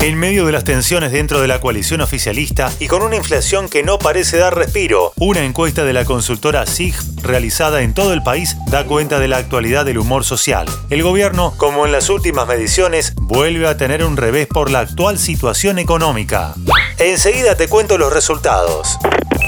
En medio de las tensiones dentro de la coalición oficialista y con una inflación que no parece dar respiro, una encuesta de la consultora SIG realizada en todo el país da cuenta de la actualidad del humor social. El gobierno, como en las últimas mediciones, vuelve a tener un revés por la actual situación económica. Enseguida te cuento los resultados.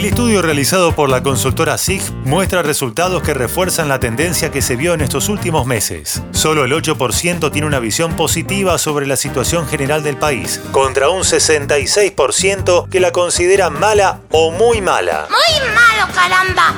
El estudio realizado por la consultora SIG muestra resultados que refuerzan la tendencia que se vio en estos últimos meses. Solo el 8% tiene una visión positiva sobre la situación general del país, contra un 66% que la considera mala o muy mala. ¡Muy malo, caramba!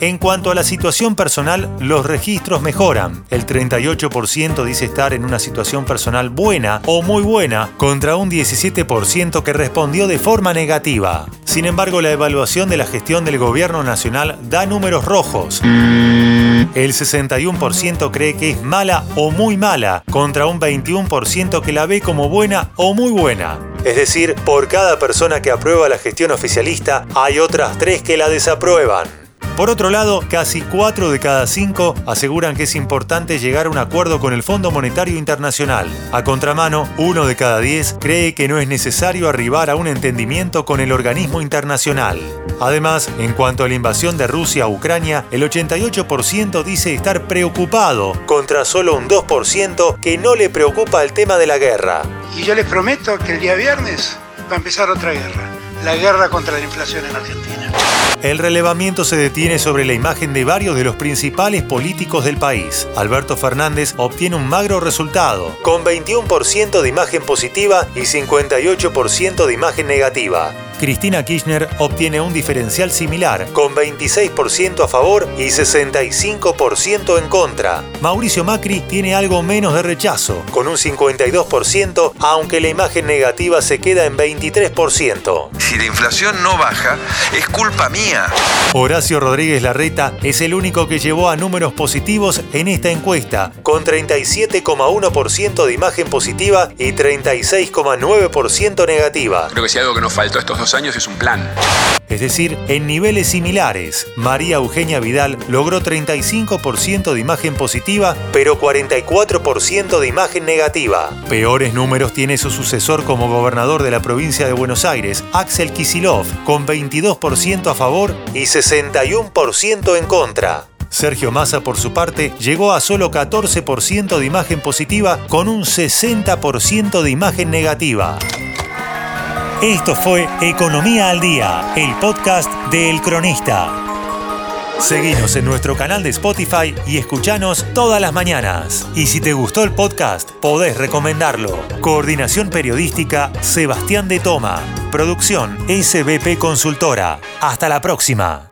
En cuanto a la situación personal, los registros mejoran. El 38% dice estar en una situación personal buena o muy buena, contra un 17% que respondió de forma negativa. Sin embargo, la evaluación de la gestión del gobierno nacional da números rojos. El 61% cree que es mala o muy mala, contra un 21% que la ve como buena o muy buena. Es decir, por cada persona que aprueba la gestión oficialista, hay otras tres que la desaprueban. Por otro lado, casi 4 de cada 5 aseguran que es importante llegar a un acuerdo con el Fondo Monetario Internacional. A contramano, uno de cada 10 cree que no es necesario arribar a un entendimiento con el organismo internacional. Además, en cuanto a la invasión de Rusia a Ucrania, el 88% dice estar preocupado, contra solo un 2% que no le preocupa el tema de la guerra. Y yo les prometo que el día viernes va a empezar otra guerra, la guerra contra la inflación en Argentina. El relevamiento se detiene sobre la imagen de varios de los principales políticos del país. Alberto Fernández obtiene un magro resultado, con 21% de imagen positiva y 58% de imagen negativa. Cristina Kirchner obtiene un diferencial similar, con 26% a favor y 65% en contra. Mauricio Macri tiene algo menos de rechazo, con un 52%, aunque la imagen negativa se queda en 23%. Si la inflación no baja, es culpa mía. Horacio Rodríguez Larreta es el único que llevó a números positivos en esta encuesta, con 37,1% de imagen positiva y 36,9% negativa. Creo que si algo que nos faltó estos dos años es un plan. Es decir, en niveles similares, María Eugenia Vidal logró 35% de imagen positiva, pero 44% de imagen negativa. Peores números tiene su sucesor como gobernador de la provincia de Buenos Aires, Axel Kisilov, con 22% a favor y 61% en contra. Sergio Massa, por su parte, llegó a solo 14% de imagen positiva con un 60% de imagen negativa. Esto fue Economía al Día, el podcast de El Cronista. Seguinos en nuestro canal de Spotify y escuchanos todas las mañanas. Y si te gustó el podcast, podés recomendarlo. Coordinación Periodística Sebastián de Toma. Producción SBP Consultora. Hasta la próxima.